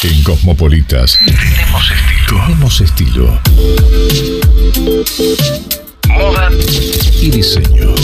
En Cosmopolitas tenemos estilo. Tenemos estilo. Moda y diseño.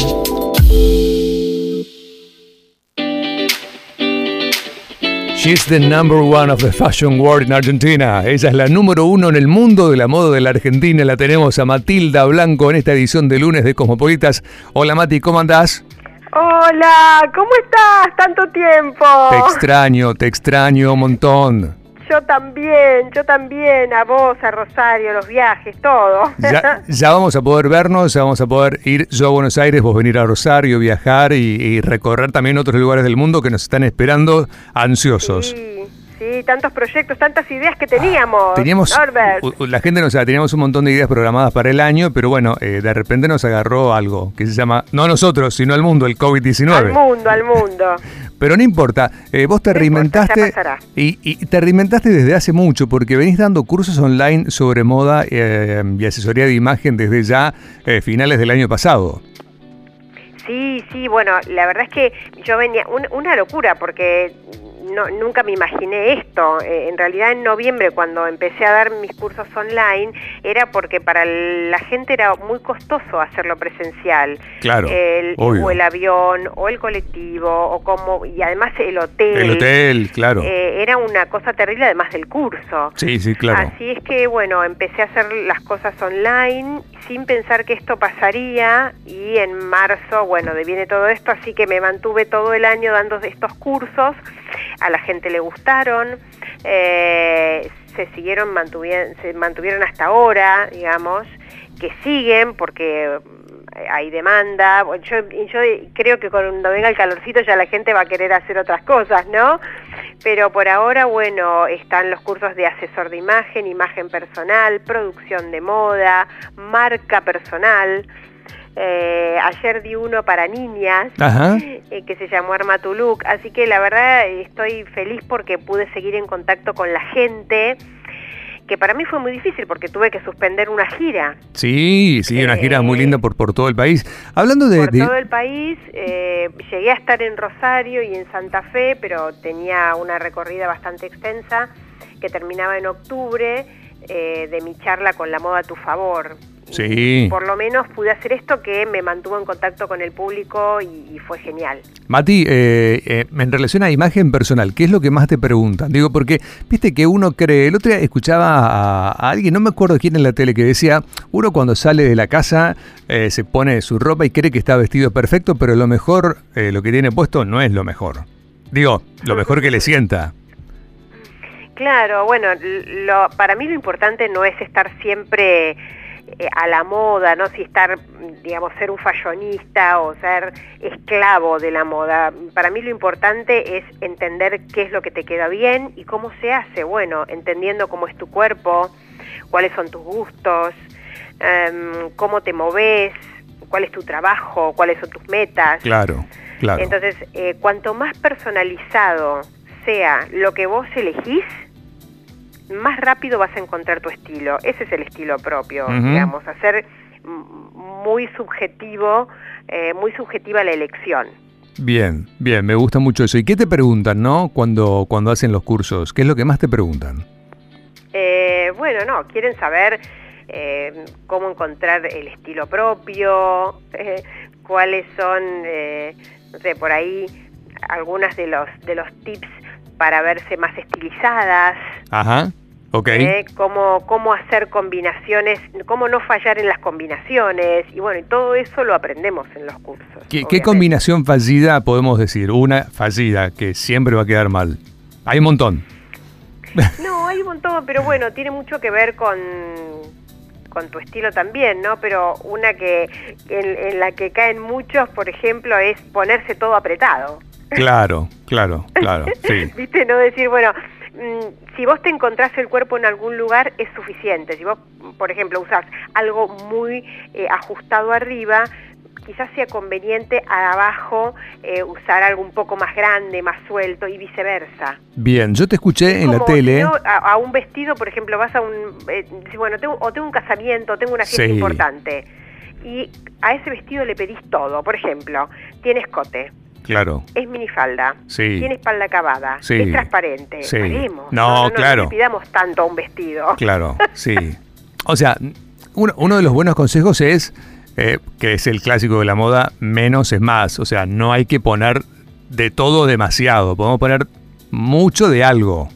She's the number one of the fashion world in Argentina. Ella es la número uno en el mundo de la moda de la Argentina. La tenemos a Matilda Blanco en esta edición de lunes de Cosmopolitas. Hola Mati, ¿cómo andás? Hola, ¿cómo estás? Tanto tiempo. Te extraño, te extraño un montón. Yo también, yo también, a vos, a Rosario, los viajes, todo. Ya, ya vamos a poder vernos, ya vamos a poder ir yo a Buenos Aires, vos venir a Rosario, viajar y, y recorrer también otros lugares del mundo que nos están esperando ansiosos. Sí, sí, tantos proyectos, tantas ideas que teníamos. Teníamos, Norbert. la gente no sabe, teníamos un montón de ideas programadas para el año, pero bueno, eh, de repente nos agarró algo que se llama, no a nosotros, sino al mundo, el COVID-19. Al mundo, al mundo. Pero no importa, eh, vos te No importa, reinventaste pasará. y, y te reinventaste desde hace mucho porque venís dando cursos online sobre moda eh, y asesoría de imagen desde ya eh, finales del año pasado. Sí, sí, bueno, la verdad es que yo venía, un- una locura porque no, nunca me imaginé esto. Eh, en realidad en noviembre cuando empecé a dar mis cursos online era porque para la gente era muy costoso hacerlo presencial. Claro, El, o el avión, o el colectivo, o como, y además el hotel. El hotel, claro. Eh, era una cosa terrible además del curso. Sí, sí, claro. Así es que, bueno, empecé a hacer las cosas online sin pensar que esto pasaría y en marzo, bueno, viene todo esto, así que me mantuve todo el año dando estos cursos, a la gente le gustaron, eh, se siguieron, mantuvieron, se mantuvieron hasta ahora, digamos, que siguen porque mm, hay demanda. Yo, yo creo que cuando venga el calorcito ya la gente va a querer hacer otras cosas, ¿no? Pero por ahora, bueno, están los cursos de asesor de imagen, imagen personal, producción de moda, marca personal. Eh, ayer di uno para niñas eh, que se llamó Arma tu Look, así que la verdad estoy feliz porque pude seguir en contacto con la gente, que para mí fue muy difícil porque tuve que suspender una gira Sí, sí, una gira muy Eh, linda por, por todo el país. Hablando de... por de- todo el país. eh, llegué a estar en Rosario y en Santa Fe, pero tenía una recorrida bastante extensa que terminaba en octubre eh, de mi charla con la moda a tu favor. Sí. Por lo menos pude hacer esto que me mantuvo en contacto con el público y, y fue genial. Mati, eh, eh, en relación a imagen personal, ¿qué es lo que más te preguntan? Digo, porque viste que uno cree, el otro día escuchaba a, a alguien, no me acuerdo quién en la tele, que decía, uno cuando sale de la casa eh, se pone su ropa y cree que está vestido perfecto, pero lo mejor, eh, lo que tiene puesto no es lo mejor. Digo, lo mejor que le sienta. Claro, bueno, lo, para mí lo importante no es estar siempre eh, a la moda, ¿no? Si estar, digamos, ser un fashionista o ser esclavo de la moda. Para mí lo importante es entender qué es lo que te queda bien y cómo se hace. Bueno, entendiendo cómo es tu cuerpo, cuáles son tus gustos, em, cómo te moves, cuál es tu trabajo, cuáles son tus metas. Claro, claro. Entonces, eh, cuanto más personalizado sea lo que vos elegís, más rápido vas a encontrar tu estilo. Ese es el estilo propio, digamos, hacer muy subjetivo, eh, muy subjetiva la elección. Bien, bien, me gusta mucho eso. ¿Y qué te preguntan, no? Cuando, cuando hacen los cursos, ¿qué es lo que más te preguntan? Eh, bueno, no, quieren saber eh, cómo encontrar el estilo propio, eh, cuáles son, eh, no sé, por ahí algunas de los de los tips para verse más estilizadas, Ajá, ok. ¿eh? cómo, cómo hacer combinaciones, cómo no fallar en las combinaciones, y bueno, y todo eso lo aprendemos en los cursos. ¿Qué, combinación fallida podemos decir? Una fallida que siempre va a quedar mal. Hay un montón. No, hay un montón, pero bueno, tiene mucho que ver con, con tu estilo también, ¿no? Pero una que en, en la que caen muchos, por ejemplo, es ponerse todo apretado. Claro, claro, claro. Sí. ¿Viste? No decir, bueno, mm, si vos te encontrás el cuerpo en algún lugar es suficiente. Si vos, por ejemplo, usás algo muy eh, ajustado arriba, quizás sea conveniente abajo eh, usar algo un poco más grande, más suelto y viceversa. Bien, yo te escuché en la tele. a, a un vestido, por ejemplo, vas a un... eh, bueno, tengo, o tengo un casamiento, tengo una fiesta Sí. importante. Y a ese vestido le pedís todo. Por ejemplo, tiene escote, Claro. Es minifalda. Sí. Tiene espalda acabada. Sí. Es transparente. Sí. Paremos. No, claro. No le pidamos tanto a un vestido. Claro, sí. O sea, uno, uno de los buenos consejos es, eh, que es el clásico de la moda, menos es más. O sea, no hay que poner de todo demasiado. Podemos poner mucho de algo.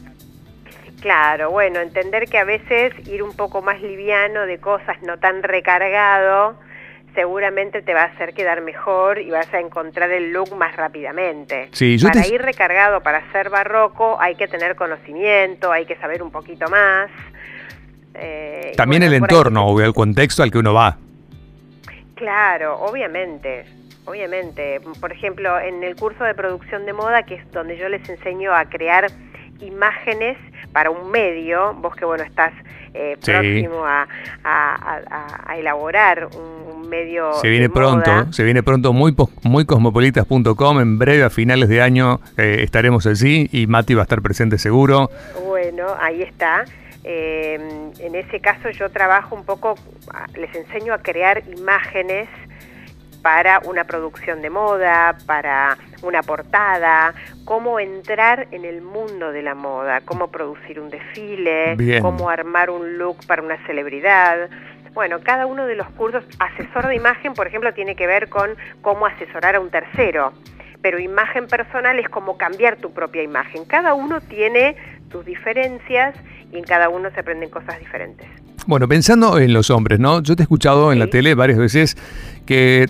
Claro, bueno, entender que a veces ir un poco más liviano de cosas, no tan recargado, seguramente te va a hacer quedar mejor y vas a encontrar el look más rápidamente. Sí, yo para te- ir recargado, para ser barroco, hay que tener conocimiento, hay que saber un poquito más. eh, También bueno, el ahí- entorno o el contexto al que uno va. Claro, obviamente, obviamente. Por ejemplo, en el curso de producción de moda, que es donde yo les enseño a crear imágenes para un medio, vos que bueno estás eh, Sí. próximo a, a- a- a- a elaborar un, un medio. Se viene de moda. pronto, se viene pronto muy, muy cosmopolitas.com. En breve, a finales de año, eh, estaremos allí y Mati va a estar presente seguro. Bueno, ahí está. Eh, en ese caso yo trabajo un poco, les enseño a crear imágenes para una producción de moda, para una portada, cómo entrar en el mundo de la moda, cómo producir un desfile, Bien. cómo armar un look para una celebridad. Bueno, cada uno de los cursos, asesor de imagen, por ejemplo, tiene que ver con cómo asesorar a un tercero, pero imagen personal es como cambiar tu propia imagen. Cada uno tiene sus diferencias y en cada uno se aprenden cosas diferentes. Bueno, pensando en los hombres, ¿no? Yo te he escuchado en la tele varias veces que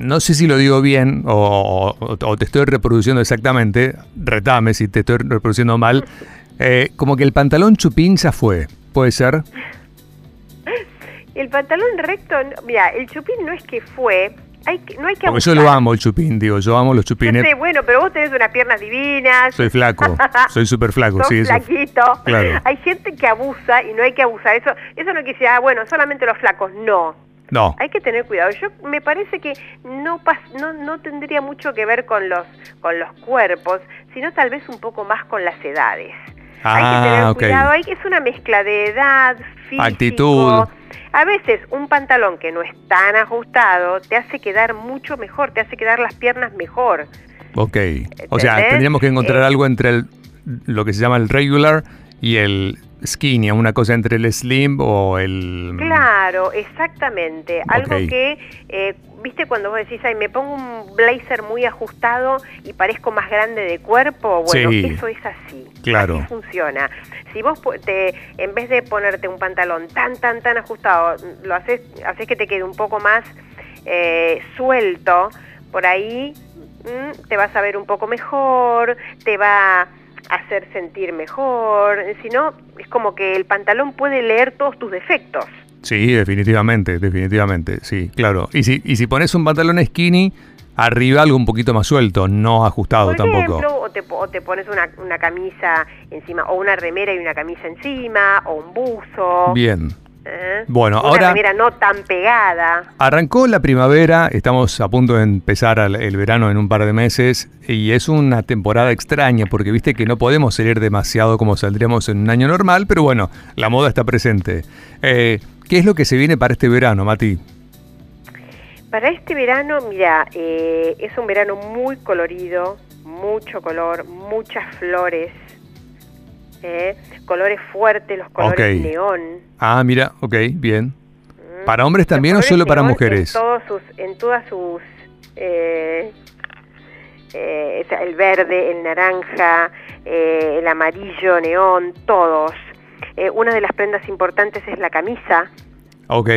no sé si lo digo bien o, o- o te estoy reproduciendo exactamente, retame si te estoy reproduciendo mal, eh, como que el pantalón chupín ya fue, ¿puede ser? El pantalón recto, no- mira, el chupín no es que fue, hay que, no hay que Porque yo lo amo el chupín, digo, yo amo los chupines. sé, bueno, pero vos tenés unas piernas divinas. Soy flaco, soy súper flaco, sí, eso. flaquito. Claro. Hay gente que abusa y no hay que abusar. Eso, eso no quisiera, ah, bueno, solamente los flacos. No. No, Hay que tener cuidado. Yo me parece que no, pas- no no tendría mucho que ver con los con los cuerpos, sino tal vez un poco más con las edades. hay que tener Ah, ok. cuidado. Hay, es una mezcla de edad, físico. Actitud. A veces un pantalón que no es tan ajustado te hace quedar mucho mejor, te hace quedar las piernas mejor. ok. O sea, tendríamos que encontrar Eh, algo entre el, lo que se llama el regular y el skinny, una cosa entre el slim o el... Claro, exactamente. Algo que, eh, viste, cuando vos decís, ay, me pongo un blazer muy ajustado y parezco más grande de cuerpo, bueno, Sí. eso es así. Claro. Así funciona. Si vos te, en vez de ponerte un pantalón tan, tan, tan ajustado, lo haces, haces que te quede un poco más eh, suelto, por ahí mm, te vas a ver un poco mejor, te va hacer sentir mejor. Si no, es como que el pantalón puede leer todos tus defectos. Sí, definitivamente, definitivamente, sí, claro. Y si, y si pones un pantalón skinny, arriba algo un poquito más suelto, no ajustado Por tampoco. o te, o te pones una, una camisa encima, o una remera y una camisa encima, o un buzo. Bien. ¿Eh? Bueno, una ahora- remera no tan pegada. Arrancó la primavera, estamos a punto de empezar el verano en un par de meses y es una temporada extraña porque viste que no podemos salir demasiado como saldríamos en un año normal, pero bueno, la moda está presente. Eh, ¿Qué es lo que se viene para este verano, Mati? Para este verano, mira, eh, es un verano muy colorido, mucho color, muchas flores, ¿eh? colores fuertes, los colores Ok. neón. Ah, mira, ok, bien. ¿m? ¿Para hombres también o solo para mujeres? En, todos sus, en todas sus... eh, eh, el verde, el naranja, eh, el amarillo, neón, todos. Una de las prendas importantes es la camisa. Ok,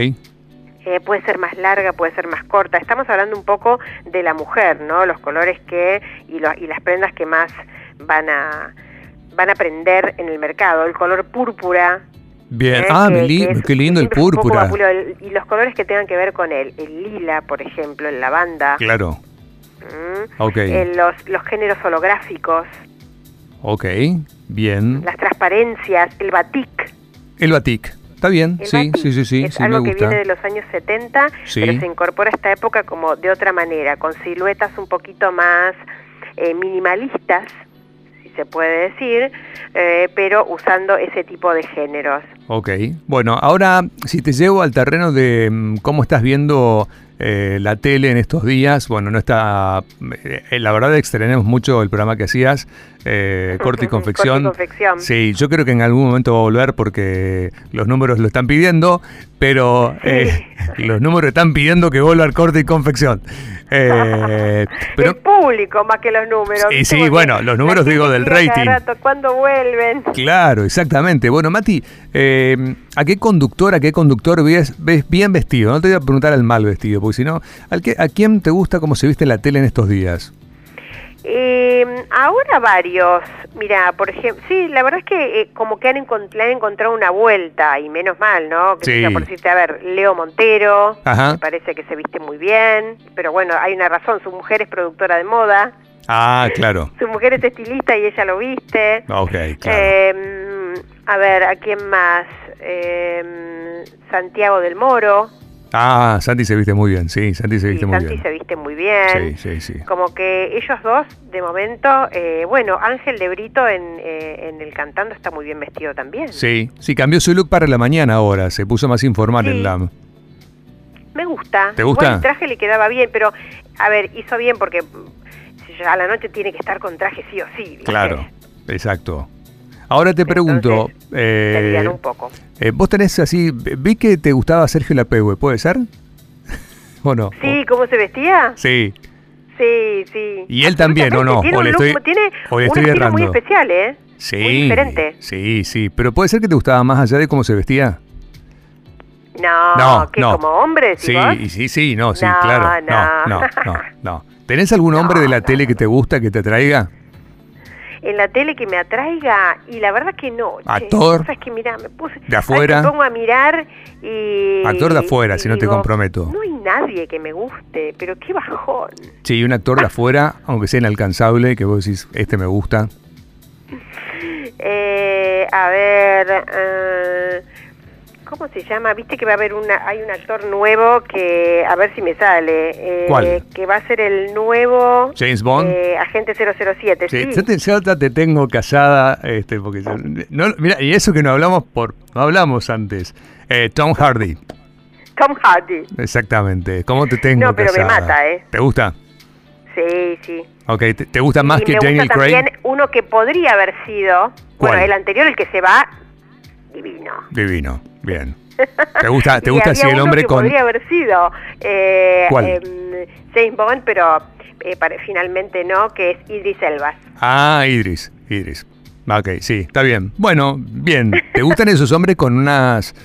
Eh, puede ser más larga, puede ser más corta. Estamos hablando un poco de la mujer, ¿no? Los colores que y, lo- y las prendas que más van a van a prender en el mercado. El color púrpura. bien. ¿eh? Ah, que- me li- que es- qué lindo el púrpura. El- y los colores que tengan que ver con él. El lila, por ejemplo, el lavanda. Claro, ¿m? ok, Eh, los, los géneros holográficos, ok, bien. las transparencias, el batik. El batik, está bien, El sí, batik sí, sí, sí, es sí, me algo que gusta. viene de los años 70, Sí. pero se incorpora a esta época como de otra manera, con siluetas un poquito más eh, minimalistas, se puede decir, eh, pero usando ese tipo de géneros. Ok, bueno, ahora si te llevo al terreno de mm, cómo estás viendo eh, la tele en estos días. Bueno, no está. eh, la verdad, extrañamos mucho el programa que hacías, eh, Corte y Confección. Corte y confección. Sí, yo creo que en algún momento va a volver porque los números lo están pidiendo, pero eh, los números están pidiendo que vuelva al Corte y Confección. Eh, pero el público más que los números. Sí, sí, bueno, los números, digo, del rating. rato, ¿Cuándo vuelven? Claro, exactamente. Bueno, Mati, eh, ¿a qué conductor, a qué conductor ves, ves bien vestido? No te voy a preguntar al mal vestido, porque si no, ¿al que- ¿a quién te gusta cómo se viste en la tele en estos días? Eh, ahora varios. Mira, por ejemplo, sí, la verdad es que eh, como que han, encont- le han encontrado una vuelta, y menos mal, ¿no? Que Sí. sea, por decirte, a ver, Leo Montero, Ajá. me parece que se viste muy bien, pero bueno, hay una razón, su mujer es productora de moda, Ah, claro. su mujer es estilista y ella lo viste. Ok, claro. Eh, a ver, ¿a quién más? Eh, Santiago del Moro. Ah, Santi se viste muy bien, sí, Santi se viste muy Santi bien. se viste muy bien. Sí, sí, sí. Como que ellos dos, de momento, eh, bueno, Ángel de Brito en, eh, en el cantando está muy bien vestido también. Sí, sí, cambió su look para la mañana ahora, se puso más informal Sí. en la... Me gusta. ¿Te gusta? Igual el traje le quedaba bien, pero, a ver, hizo bien porque a la noche tiene que estar con traje sí o sí. ¿viste? Claro, exacto. Ahora te pregunto, Entonces, eh, un poco. Eh, vos tenés así, vi que te gustaba Sergio Lapegue, ¿puede ser? ¿O no? Sí, ¿cómo se vestía? Sí. Sí, sí. ¿Y él también, o no? Tiene ¿O un le look, estoy- tiene o le un estoy estilo muy especial, ¿eh? Sí. Muy diferente. Sí, sí. Pero puede ser que te gustaba más allá de cómo se vestía. No, No, que no. como hombre, Sí, y sí, sí, no, sí, No, claro. No, no. no, no. ¿Tenés algún hombre de la tele que te gusta, que te atraiga? En la tele que me atraiga, y la verdad que no. che. ¿Actor? Que me puse. ¿De afuera? Me pongo a mirar y. Actor de afuera, si no te comprometo. No hay nadie que me guste, pero qué bajón. Sí, un actor de afuera, aunque sea inalcanzable, que vos decís, este me gusta. Eh, a ver. eh, ¿Cómo se llama? Viste que va a haber una, hay un actor nuevo que, a ver si me sale, eh, ¿Cuál? que va a ser el nuevo James Bond. eh, agente 007. Sí, Sí, Yo, te, yo te tengo casada, este, porque yo- no, mira, y eso que no hablamos por, no hablamos antes. Eh, Tom Hardy, Tom Hardy. exactamente. ¿Cómo te tengo No, pero me casada? mata, ¿eh? ¿Te gusta? Sí, sí. Ok, ¿te, te gusta más y que me Daniel gusta Craig? también uno que podría haber sido, ¿Cuál? bueno, el anterior, el que se va, divino. Divino, bien. ¿Te gusta, te gusta así el hombre con... podría haber sido eh, ¿Cuál? em, James Bond, pero eh, finalmente no, que es Idris Elba. Ah, Idris, Idris. Ok, sí, está bien. Bueno, bien. ¿Te gustan esos hombres con unas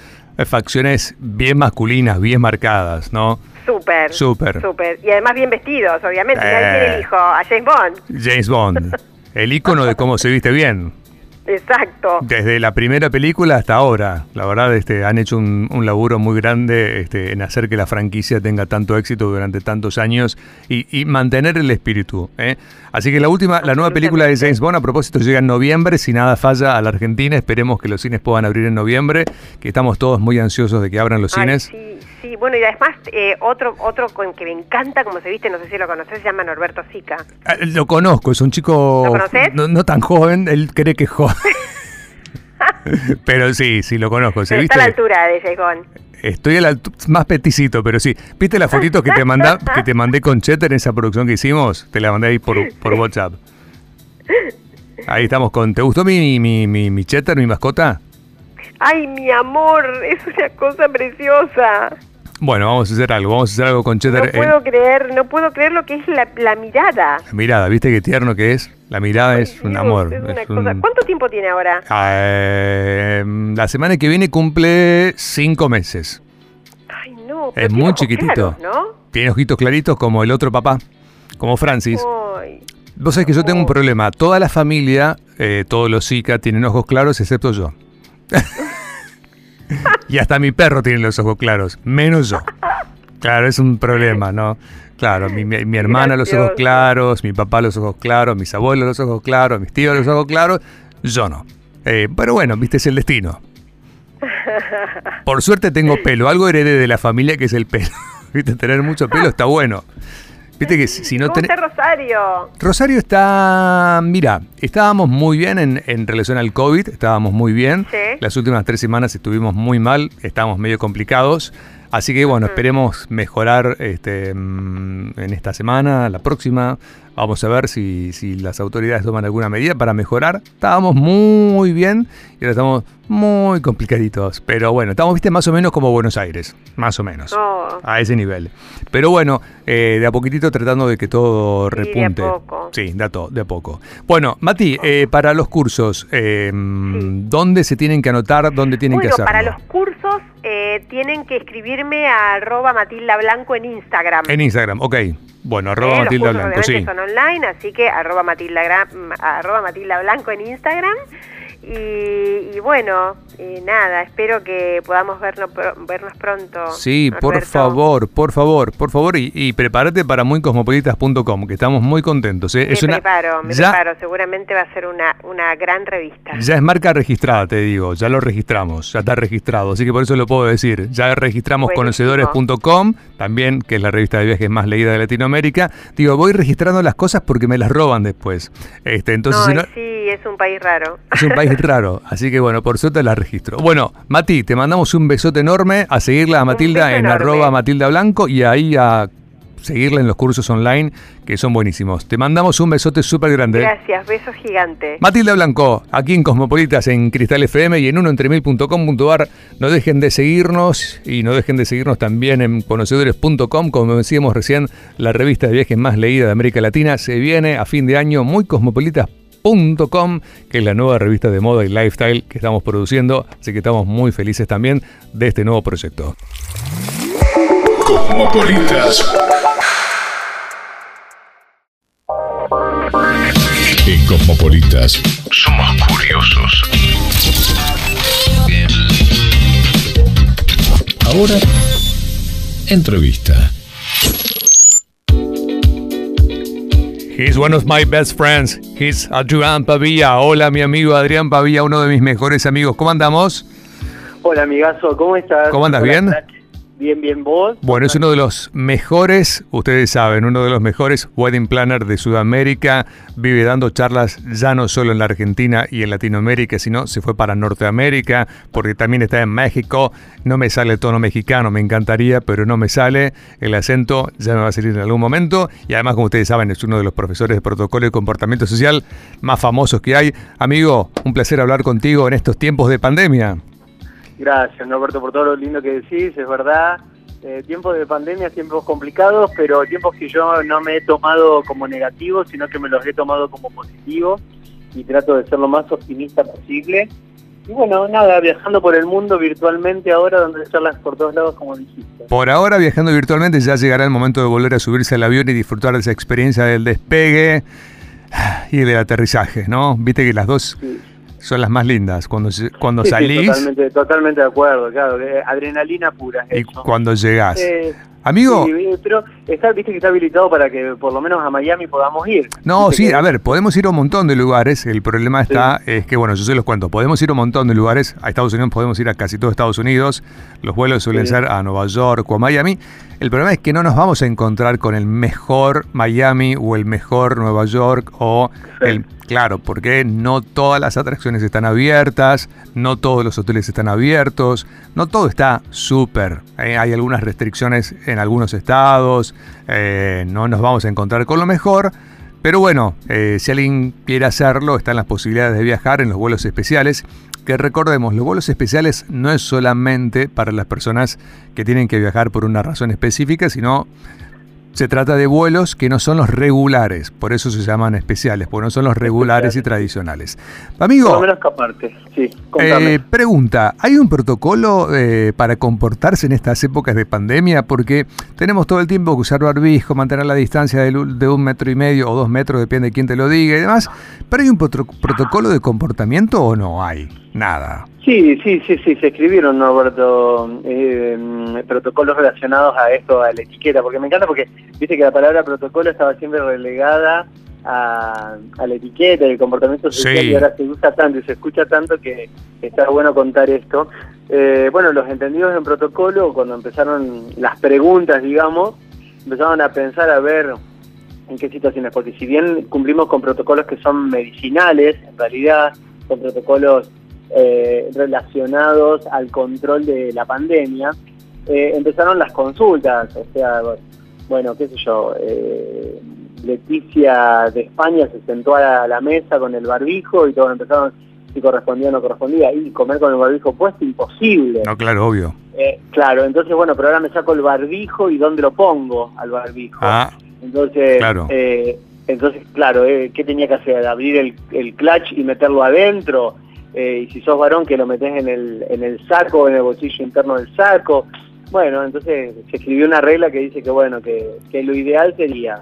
facciones bien masculinas, bien marcadas, no? Súper. Súper. Súper. Y además bien vestidos, obviamente. Eh. tiene el hijo, a James Bond. James Bond, el icono de cómo se viste bien. Exacto. Desde la primera película hasta ahora, la verdad, este, han hecho un, un laburo muy grande este, en hacer que la franquicia tenga tanto éxito durante tantos años y, y mantener el espíritu. ¿eh? Así que la última, la nueva película de James Bond, a propósito, llega en noviembre, si nada falla a la Argentina. Esperemos que los cines puedan abrir en noviembre, que estamos todos muy ansiosos de que abran los Ay, cines. sí, sí. Bueno, y además eh, otro otro con que me encanta, como se viste, no sé si lo conoces, se llama Norberto Sica. Ah, Lo conozco, es un chico ¿Lo no, no tan joven, él cree que es joven. Pero sí, sí lo conozco. ¿Se viste? está a la altura de Bond. Estoy a la más peticito, pero sí. ¿Viste las fotitos que te manda, que te mandé con Cheddar en esa producción que hicimos? Te la mandé ahí por, por WhatsApp. Ahí estamos con. ¿Te gustó mi, mi, mi, mi mi mascota? Ay, mi amor, es una cosa preciosa. Bueno, vamos a hacer algo. Vamos a hacer algo con No Cheddar. en- puedo creer, no puedo creer lo que es la, la mirada. la mirada, ¿viste qué tierno que es? La mirada es un amor. es una es cosa- un- ¿Cuánto tiempo tiene ahora? Eh, la semana que viene cumple cinco meses. Ay, no. Es pero tiene muy chiquitito. claros, ¿no? Tiene ojitos claritos como el otro papá, como Francis. Ay, Vos sabés que yo tengo un problema. Toda la familia, eh, todos los Zika tienen ojos claros excepto yo. y hasta mi perro tiene los ojos claros, menos yo. Claro, es un problema, ¿no? Claro, mi, mi- mi hermana los ojos claros, mi papá los ojos claros, mis abuelos los ojos claros, mis tíos los ojos claros, yo no. Eh, pero bueno, viste, es el destino. Por suerte tengo pelo, algo heredé de la familia que es el pelo. Viste, tener mucho pelo está bueno. Viste que si, no ¿Cómo está Rosario? Rosario está, mira, estábamos muy bien en, en relación al COVID, estábamos muy bien. Sí. Las últimas tres semanas estuvimos muy mal, estábamos medio complicados. Así que bueno, esperemos mejorar este, mm, en esta semana, la próxima. Vamos a ver si, si las autoridades toman alguna medida para mejorar. Estábamos muy bien y ahora estamos muy complicaditos. Pero bueno, estamos, viste, más o menos como Buenos Aires. Más o menos. Oh. A ese nivel. Pero bueno, eh, de a poquitito tratando de que todo Sí, de a repunte. poco. Sí, de a, to- de a poco. Bueno, Mati, eh, para los cursos, eh, ¿dónde se tienen que anotar? ¿Dónde tienen bueno, que hacerlo? para los cursos eh, tienen que escribirme a arroba Matilda Blanco en Instagram. En Instagram, ok. Bueno, Eh, arroba los Matilda Blanco, sí. son online, así que arroba Matilda, Gra- arroba Matilda Blanco en Instagram. Y, y bueno, y nada, espero que podamos vernos, vernos pronto. Sí, por favor, por favor, por favor, y, y prepárate para muycosmopolitas.com, que estamos muy contentos. ¿eh? Me Es una, preparo, me ya, preparo. Seguramente va a ser una, una gran revista. ya es marca registrada, te digo, ya lo registramos, ya está registrado, así que por eso lo puedo decir. Ya registramos conocedores.com, también, que es la revista de viajes más leída de Latinoamérica. Digo, voy registrando las cosas porque me las roban después. Este, entonces, no, si no- sí, es un país raro. Es un país raro, así que bueno, por suerte la registro. Bueno, Mati, te mandamos un besote enorme, a seguirla a Matilda en arroba Matilda Blanco y ahí a seguirla en los cursos online que son buenísimos. Te mandamos un besote súper grande. Gracias, besos gigantes. Matilda Blanco, aquí en Cosmopolitas en Cristal FM y en unoentremil.com.ar. No dejen de seguirnos y no dejen de seguirnos también en conocedores.com. Como decíamos recién, la revista de viajes más leída de América Latina se viene a fin de año muy cosmopolitas.com, que es la nueva revista de moda y lifestyle que estamos produciendo. Así que estamos muy felices también de este nuevo proyecto. Cosmopolitas. En Cosmopolitas somos curiosos. Ahora, entrevista. He's one of my best friends. He's Adrián Pavilla. Hola, mi amigo Adrián Pavilla, uno de mis mejores amigos. ¿Cómo andamos? Hola, amigazo, ¿cómo estás? ¿Cómo andas? Hola, ¿Bien? Bien, bien, ¿vos? Bueno, es uno de los mejores, ustedes saben, uno de los mejores wedding planner de Sudamérica. Vive dando charlas ya no solo en la Argentina y en Latinoamérica, sino se fue para Norteamérica, porque también está en México. No me sale el tono mexicano, me encantaría, pero no me sale. El acento ya me va a salir en algún momento. Y además, como ustedes saben, es uno de los profesores de protocolo y comportamiento social más famosos que hay. Amigo, un placer hablar contigo en estos tiempos de pandemia. Gracias, Norberto, por todo lo lindo que decís, es verdad. Eh, tiempos de pandemia, tiempos complicados, pero tiempos que yo no me he tomado como negativos, sino que me los he tomado como positivos y trato de ser lo más optimista posible. Y bueno, nada, viajando por el mundo virtualmente ahora, donde charlas por todos lados, como dijiste. Por ahora, viajando virtualmente, ya llegará el momento de volver a subirse al avión y disfrutar de esa experiencia del despegue y del aterrizaje, ¿no? Viste que las dos Sí. Son las más lindas. Cuando, cuando Sí, sí, salís totalmente, totalmente de acuerdo, claro, adrenalina pura. y eso. cuando llegás. Eh, Amigo, Sí, pero está, viste que está habilitado para que por lo menos a Miami podamos ir. no, sí, que- a ver, podemos ir a un montón de lugares. El problema está, es que, bueno, yo se los cuento. Podemos ir a un montón de lugares. A Estados Unidos podemos ir a casi todo Estados Unidos. Los vuelos suelen Sí. ser a Nueva York o a Miami. El problema es que no nos vamos a encontrar con el mejor Miami o el mejor Nueva York o el... Claro, porque no todas las atracciones están abiertas, no todos los hoteles están abiertos, no todo está súper. eh, hay algunas restricciones en algunos estados, eh, no nos vamos a encontrar con lo mejor. Pero bueno, eh, si alguien quiere hacerlo, están las posibilidades de viajar en los vuelos especiales. Que recordemos, los vuelos especiales no es solamente para las personas que tienen que viajar por una razón específica, sino se trata de vuelos que no son los regulares, por eso se llaman especiales, porque no son los regulares y tradicionales. Por Amigo, lo menos aparte, sí, eh, pregunta, ¿hay un protocolo eh, para comportarse en estas épocas de pandemia? Porque tenemos todo el tiempo que usar barbijo, mantener la distancia de, de un metro y medio o dos metros, depende de quién te lo diga y demás. ¿Pero hay un protocolo de comportamiento o no hay? Nada. Sí, sí, sí, sí, se escribieron, Norberto, eh, protocolos relacionados a esto, a la etiqueta, porque me encanta porque viste que la palabra protocolo estaba siempre relegada a, a la etiqueta y el comportamiento social Sí. y ahora se usa tanto y se escucha tanto que está bueno contar esto. Eh, bueno, los entendidos en protocolo, cuando empezaron las preguntas, digamos, empezaron a pensar a ver en qué situaciones, porque si bien cumplimos con protocolos que son medicinales, en realidad son protocolos eh, relacionados al control de la pandemia, eh, empezaron las consultas, o sea, bueno, qué sé yo, eh, Leticia de España se sentó a la, mesa con el barbijo y todos empezaron si correspondía o no correspondía, y comer con el barbijo puesto, imposible. No, claro, obvio. Eh, claro, entonces, bueno, pero ahora me saco el barbijo y ¿dónde lo pongo al barbijo? Ah, entonces, claro. entonces, claro, ¿qué tenía que hacer? ¿Abrir el, el clutch y meterlo adentro? Eh, y si sos varón, que lo metes en el, en el saco, en el bolsillo interno del saco. Bueno, entonces se escribió una regla que dice que, bueno, que, que lo ideal sería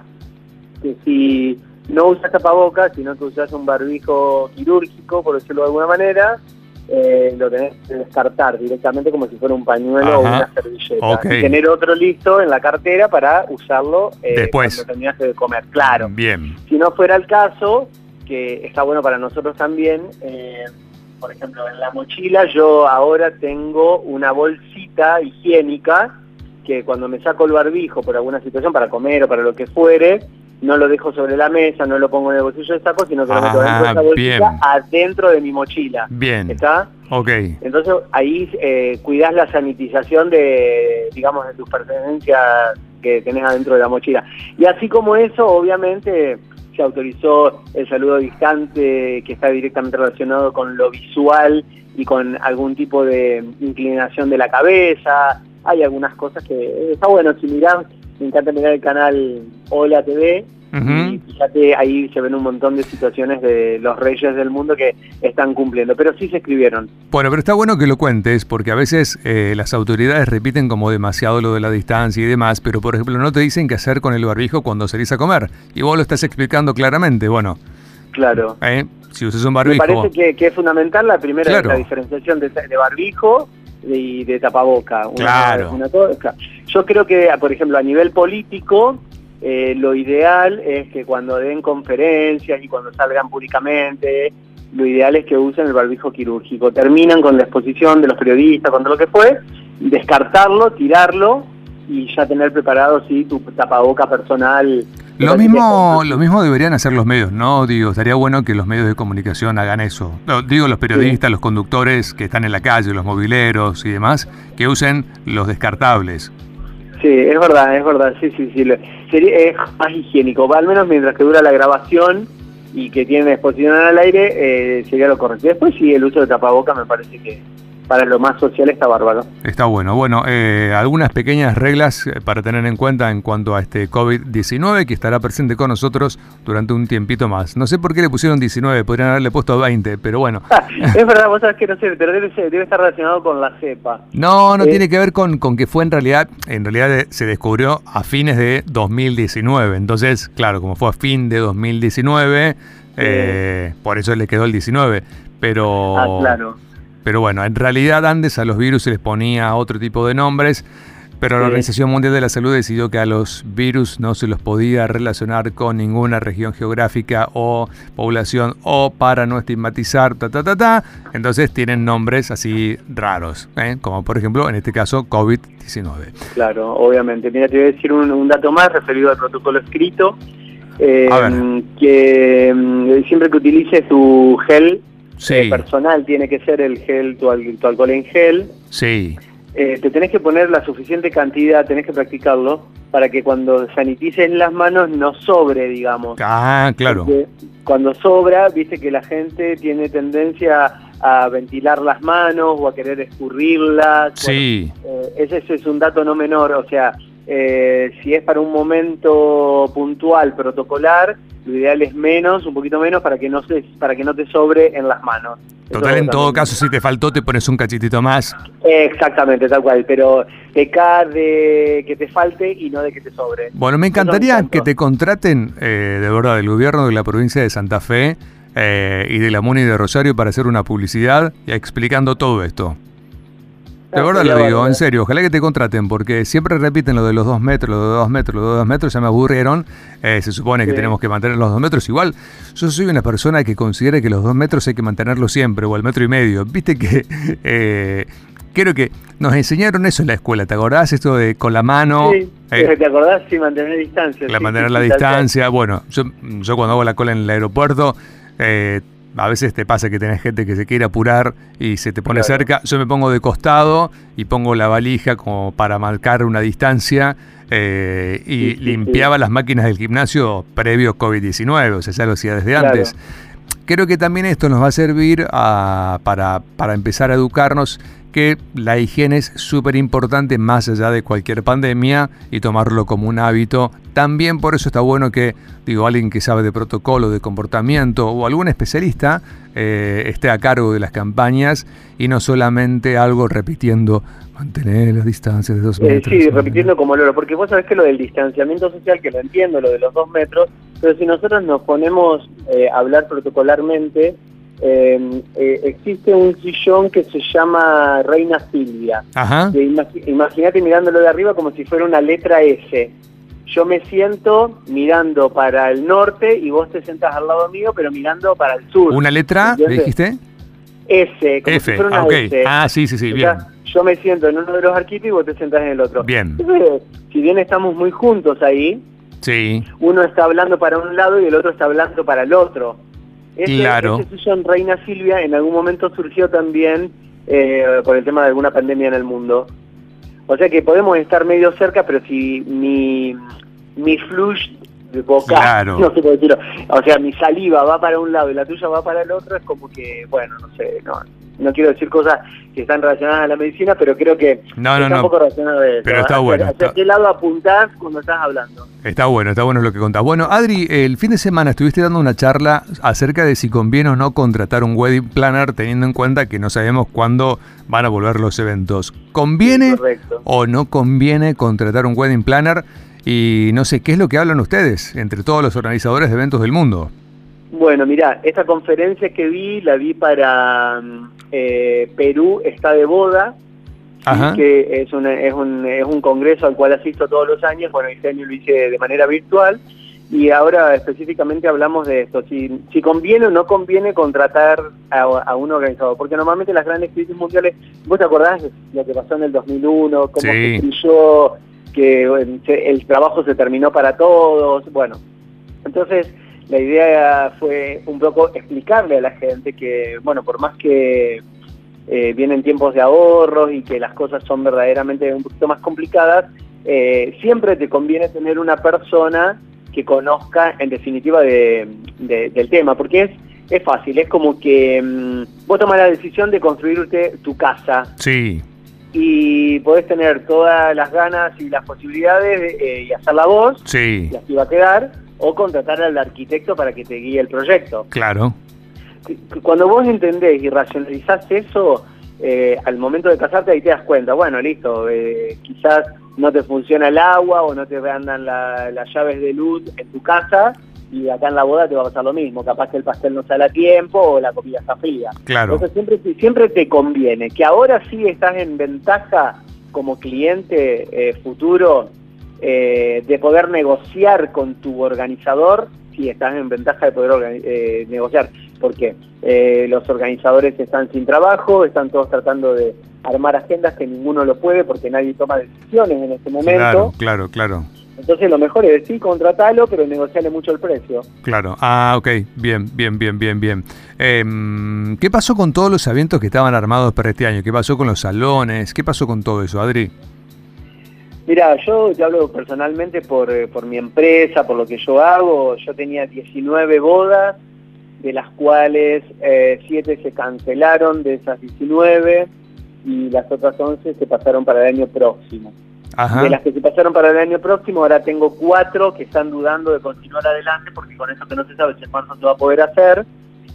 que si no usas tapabocas, sino que usas un barbijo quirúrgico, por decirlo de alguna manera, eh, lo tenés que descartar directamente como si fuera un pañuelo o una servilleta. Y tener otro listo en la cartera para usarlo eh, Después. cuando terminaste de comer. Claro. Bien. Si no fuera el caso, que está bueno para nosotros también, eh, por ejemplo, en la mochila yo ahora tengo una bolsita higiénica que cuando me saco el barbijo por alguna situación, para comer o para lo que fuere, no lo dejo sobre la mesa, no lo pongo en el bolsillo del saco, sino que lo meto Ah, dentro de esa bolsita, bien. adentro de mi mochila. Bien. ¿Está? Ok. Entonces ahí eh, cuidás la sanitización de, digamos, de tus pertenencias que tenés adentro de la mochila. Y así como eso, obviamente se autorizó el saludo distante que está directamente relacionado con lo visual y con algún tipo de inclinación de la cabeza. Hay algunas cosas que está bueno, si mirás, me encanta mirar el canal Hola TV, Y fíjate, ahí se ven un montón de situaciones de los reyes del mundo que están cumpliendo, pero sí se escribieron. Bueno, pero está bueno que lo cuentes, porque a veces eh, las autoridades repiten como demasiado lo de la distancia y demás, pero por ejemplo no te dicen qué hacer con el barbijo cuando salís a comer. Y vos lo estás explicando claramente. Bueno, Claro. eh, si usas un Me barbijo... parece que, que es fundamental la primera Claro. la diferenciación de, de barbijo y de tapaboca. Una- Claro. una claro. Yo creo que, por ejemplo, a nivel político, eh, lo ideal es que cuando den conferencias y cuando salgan públicamente, lo ideal es que usen el barbijo quirúrgico. Terminan con la exposición de los periodistas, con lo que fue, descartarlo, tirarlo y ya tener preparado sí tu tapaboca personal. Lo mismo, lo mismo deberían hacer los medios, ¿no? Digo, estaría bueno que los medios de comunicación hagan eso. No, digo, los periodistas, los conductores que están en la calle, los mobileros y demás, que usen los descartables. Sí, es verdad, es verdad, sí, sí, sí. Sería, es más higiénico, al menos mientras que dura la grabación y que tiene exposición al aire, eh, sería lo correcto. Después sí, el uso de tapaboca me parece que para lo más social está bárbaro. Está bueno. Bueno, eh, algunas pequeñas reglas eh, para tener en cuenta en cuanto a este COVID-19 que estará presente con nosotros durante un tiempito más. No sé por qué le pusieron 19, podrían haberle puesto 20, pero bueno. es verdad, vos sabés que no sé, pero debe, ser- debe estar relacionado con la cepa. No, no Eh, tiene que ver con, con que fue en realidad, en realidad se descubrió a fines de 2019. Entonces, claro, como fue a fin de 2019, eh, por eso le quedó el 19. Pero, Ah, claro. Pero bueno, en realidad antes a los virus se les ponía otro tipo de nombres. Pero la. Organización Mundial de la Salud decidió que a los virus no se los podía relacionar con ninguna región geográfica o población o para no estigmatizar, ta, ta, ta, ta. Entonces tienen nombres así raros, ¿eh? como por ejemplo en este caso COVID-19. Claro, obviamente. Mira, te voy a decir un, un dato más referido al protocolo escrito. eh, que mm, siempre que utilices tu gel Sí, personal, tiene que ser el gel, tu, al- tu alcohol en gel, sí, eh, te tenés que poner la suficiente cantidad, tenés que practicarlo, para que cuando sanitices las manos no sobre, digamos. ah, claro, Porque cuando sobra, viste que la gente tiene tendencia a ventilar las manos o a querer escurrirlas. sí, Bueno, eh, ese, ese es un dato no menor, o sea, eh, si es para un momento puntual, protocolar, lo ideal es menos, un poquito menos, para que no se, para que no te sobre en las manos. Eso total en todo caso si te faltó te pones un cachitito más. Exactamente, tal cual, pero peca de que te falte y no de que te sobre. Bueno, me encantaría que te contraten, eh, de verdad, del gobierno de la provincia de Santa Fe eh, y de la MUNI de Rosario para hacer una publicidad explicando todo esto. De verdad sería lo digo, en serio, ojalá que te contraten, porque siempre repiten lo de los dos metros, lo de dos metros, lo de dos metros, ya me aburrieron. Eh, se supone que tenemos que mantener los dos metros. Igual, yo soy una persona que considera que los dos metros hay que mantenerlos siempre, o el metro y medio. Viste que eh, creo que nos enseñaron eso en la escuela, ¿te acordás? Esto de con la mano. Sí, eh, ¿te acordás? Sí, mantener distancia. la sí, mantener sí, la distancia. Bueno, yo, yo cuando hago la cola en el aeropuerto, eh, a veces te pasa que tenés gente que se quiere apurar y se te pone Claro. cerca. Yo me pongo de costado y pongo la valija como para marcar una distancia eh, y Sí, sí, limpiaba las máquinas del gimnasio previo COVID-19, o sea, ya lo hacía desde Claro. antes. Creo que también esto nos va a servir a- para, para empezar a educarnos que la higiene es súper importante más allá de cualquier pandemia y tomarlo como un hábito. También por eso está bueno que, digo, alguien que sabe de protocolo, de comportamiento o algún especialista eh, esté a cargo de las campañas y no solamente algo repitiendo, mantener las distancias de dos Eh, metros. sí, repitiendo como loro, porque vos sabés que lo del distanciamiento social, que lo entiendo, lo de los dos metros, pero si nosotros nos ponemos eh, a hablar protocolarmente, eh, eh, existe un sillón que se llama Reina Silvia. Imagínate mirándolo de arriba como si fuera una letra S. Yo me siento mirando para el norte y vos te sentás al lado mío, pero mirando para el sur. ¿Una letra, dijiste? S, como si F. fuera una Ah. S. Ah, sí, sí, sí, bien. Yo me siento en uno de los arquitectos y vos te sentás en el otro. Bien. Entonces, si bien estamos muy juntos ahí, Sí. uno está hablando para un lado y el otro está hablando para el otro. Ese, Claro. ese sillón Reina Silvia en algún momento surgió también eh, por el tema de alguna pandemia en el mundo. O sea que podemos estar medio cerca, pero si mi, mi flush de boca, Claro. no sé cómo decirlo, o sea, mi saliva va para un lado y la tuya va para el otro, es como que, bueno, no sé, no, no quiero decir cosas que están relacionadas a la medicina, pero creo que No, no, está no. un poco relacionado a eso. Pero está ¿Hacia- bueno, ¿Hacia está- qué lado apuntás cuando estás hablando? Está bueno, está bueno lo que contás. Bueno, Adri, el fin de semana estuviste dando una charla acerca de si conviene o no contratar un wedding planner teniendo en cuenta que no sabemos cuándo van a volver los eventos. ¿Conviene o no conviene contratar un wedding planner? Y no sé, ¿qué es lo que hablan ustedes entre todos los organizadores de eventos del mundo? Bueno, mira, esta conferencia que vi, la vi para mm, eh, Perú está de boda, Ajá. que es, una- es, un, es un congreso al cual asisto todos los años, bueno, este año lo hice de manera virtual, y ahora específicamente hablamos de esto, si, si conviene o no conviene contratar a, a un organizador, porque normalmente las grandes crisis mundiales, vos te acordás de lo que pasó en el 2001, cómo Sí. se que el trabajo se terminó para todos, bueno, entonces la idea fue un poco explicarle a la gente que, bueno, por más que eh, vienen tiempos de ahorros y que las cosas son verdaderamente un poquito más complicadas, eh, siempre te conviene tener una persona que conozca en definitiva de, de- del tema, porque es, es fácil, es como que mm, vos tomás la decisión de construirte tu casa. Sí, y podés tener todas las ganas y las posibilidades eh, y hacerla vos, sí, y así va a quedar, o contratar al arquitecto para que te guíe el proyecto. claro. Cuando vos entendés y racionalizás eso, eh, al momento de casarte ahí te das cuenta, bueno, listo, eh, quizás no te funciona el agua o no te andan la- las llaves de luz en tu casa y acá en la boda te va a pasar lo mismo, capaz que el pastel no sale a tiempo o la comida está fría. Claro. Entonces siempre, siempre te conviene, que ahora sí estás en ventaja como cliente eh, futuro eh, de poder negociar con tu organizador, sí estás en ventaja de poder eh, negociar, porque eh, los organizadores están sin trabajo, están todos tratando de armar agendas que ninguno lo puede porque nadie toma decisiones en este momento. Claro, claro, claro. Entonces lo mejor es sí, contratalo, pero negociarle mucho el precio. Claro, ah, ok, bien, bien, bien, bien, bien. Em, ¿Qué pasó con todos los eventos que estaban armados para este año? ¿Qué pasó con los salones? ¿Qué pasó con todo eso, Adri? Mira, yo te hablo personalmente por, eh, por mi empresa, por lo que yo hago. Yo tenía 19 bodas, de las cuales 7 se cancelaron de esas 19 y las otras 11 se pasaron para el año próximo. Ajá. De las que se pasaron para el año próximo, ahora tengo 4 que están dudando de continuar adelante porque con eso que no se sabe si en marzo se va a poder hacer,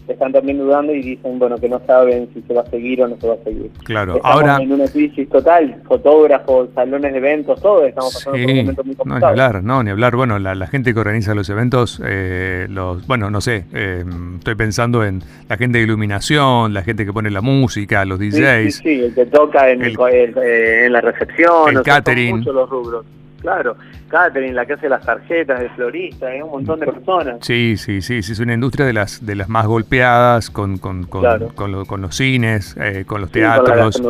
están también dudando y dicen, bueno, que no saben si se va a seguir o no se va a seguir. Claro, Estamos ahora... en una crisis total, fotógrafos, salones de eventos, todo, estamos pasando por un Sí, momento muy no, ni complicado. hablar, no, ni hablar. Bueno, la, la gente que organiza los eventos, eh, los, bueno, no sé, eh, estoy pensando en la gente de iluminación, la gente que pone la música, los Sí, DJs. sí, sí, el que toca en, El- el- eh, en la recepción, el o sea, son muchos los rubros. Claro, catering, la que hace las tarjetas de florista, hay un montón de personas. Sí, sí, sí, sí, es una industria de las de las más golpeadas con, con, con, Claro. con lo- con los cines, eh, con los Sí, con la teatros.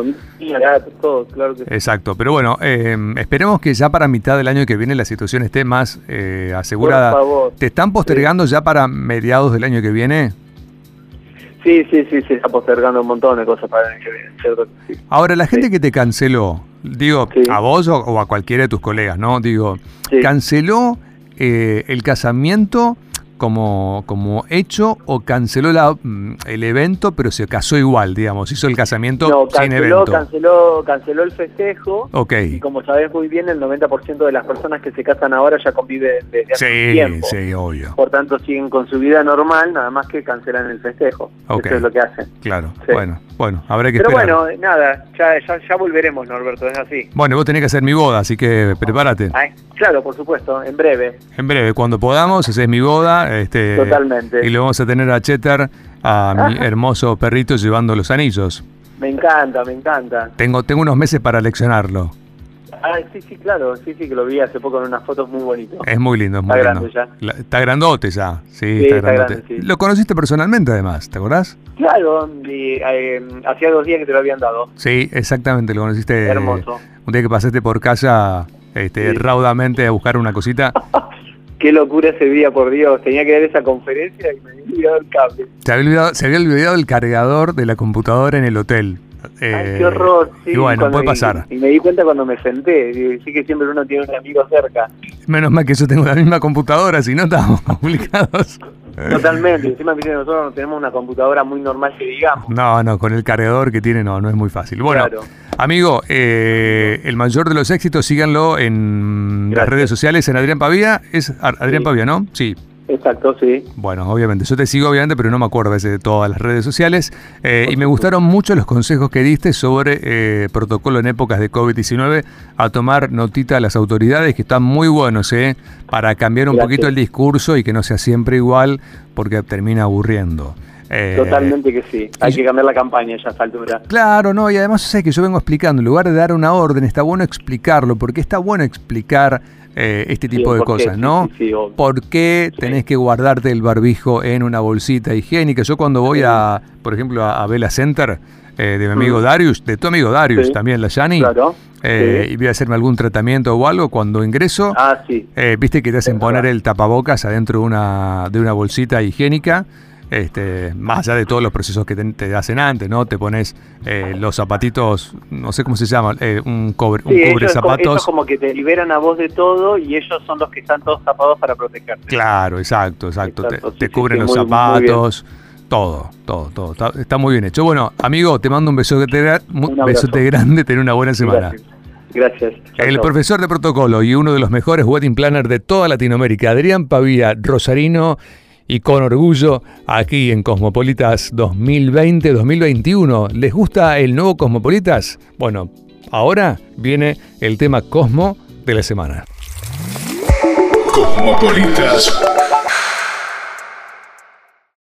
todo, claro que sí. Exacto, pero bueno, eh, esperemos que ya para mitad del año que viene la situación esté más eh, Por asegurada. favor. ¿Te están postergando ya para mediados del año que viene? Sí, sí, sí, se está postergando un montón de cosas para el año que viene, ¿cierto? Sí. Ahora, la gente que te canceló, digo, Sí. a vos o, o a cualquiera de tus colegas, ¿no? Digo. ¿canceló eh, el casamiento como, como hecho o canceló la, mm, el evento, pero se casó igual, digamos? Hizo el casamiento No, sin canceló, evento. canceló, canceló el festejo. Ok. Y como sabés muy bien, el 90% de las personas que se casan ahora ya conviven desde hace Sí, tiempo. sí, obvio. Por tanto, siguen con su vida normal, nada más que cancelan el festejo. Eso es lo que hacen. Claro. Sí. Bueno, bueno, habrá que Pero esperar. bueno, nada, ya, ya, ya volveremos, Norberto, es así. Bueno, vos tenés que hacer mi boda, así que prepárate. Ay, claro, por supuesto, en breve. En breve, cuando podamos, esa es mi boda. Este, Totalmente. Y le vamos a tener a Chetar, a mi hermoso perrito, llevando los anillos. Me encanta, me encanta. Tengo, tengo unos meses para leccionarlo. Ah, sí, sí, claro, sí, sí, que lo vi hace poco en unas fotos muy bonitas. Es muy lindo, es muy Está lindo. grande ya. La- está grandote ya. Sí, Sí, está, está grandote. grande, sí. Lo conociste personalmente además, ¿te acordás? Claro, y, eh, hacía dos días que te lo habían dado. Sí, exactamente, lo conociste. Hermoso. Un día que pasaste por casa este, Sí. raudamente a buscar una cosita. Qué locura ese día, por Dios. Tenía que dar esa conferencia y me había olvidado el cable. Se había, olvidado, se había olvidado el cargador de la computadora en el hotel. Ay, Eh, qué horror. Sí, y bueno, puede pasar. Y, y me di cuenta cuando me senté. Sí que siempre uno tiene un amigo cerca. Menos mal que yo tengo la misma computadora, si no estábamos complicados. Totalmente. Encima, nosotros no tenemos una computadora muy normal que digamos. No, no, con el cargador que tiene no, no es muy fácil. Bueno, Claro. amigo, eh, el mayor de los éxitos, síganlo en las redes sociales, en Adrián Pavía. Es Adrián Sí. Pavía, ¿no? Sí. Exacto, sí. Bueno, obviamente, yo te sigo obviamente, pero no me acuerdo de todas las redes sociales. Eh, y me gustaron mucho los consejos que diste sobre eh, protocolo en épocas de COVID-19, a tomar notita a las autoridades, que están muy buenos, ¿eh? Para cambiar un Gracias. poquito el discurso y que no sea siempre igual, porque termina aburriendo. Eh, Totalmente que sí. Hay que cambiar la campaña ya a esta altura. Claro, no, y además sé que yo vengo explicando, en lugar de dar una orden, está bueno explicarlo, porque está bueno explicar eh, este Sí, tipo de qué, cosas, ¿no? sí, sí, obvio. ¿Por qué tenés que guardarte el barbijo en una bolsita higiénica? Yo cuando voy a, por ejemplo, a, a Vela Center eh, de mi amigo Mm. Darius, de tu amigo Darius también, la Yani, Claro. eh, y voy a hacerme algún tratamiento o algo, cuando ingreso, Ah, eh, viste que te hacen Es poner verdad. el tapabocas adentro de una, de una bolsita higiénica, este, más allá de todos los procesos que te, te hacen antes, ¿no? Te pones eh, los zapatitos, no sé cómo se llama, eh, un, cobre, un Sí, cubre zapatos. como que te liberan a vos de todo y ellos son los que están todos tapados para protegerte. Claro, exacto, exacto. Exacto, te sí, te sí, cubren sí, los muy- muy zapatos, todo, todo, todo. Está, está muy bien hecho. Bueno, amigo, te mando un besote, Un besote grande, tener una buena semana. Gracias. El profesor de protocolo y uno de los mejores wedding planners de toda Latinoamérica, Adrián Pavía, Rosarino, y con orgullo aquí en Cosmopolitas 2020-2021. ¿Les gusta el nuevo Cosmopolitas? Bueno, ahora viene el tema Cosmo de la semana. Cosmopolitas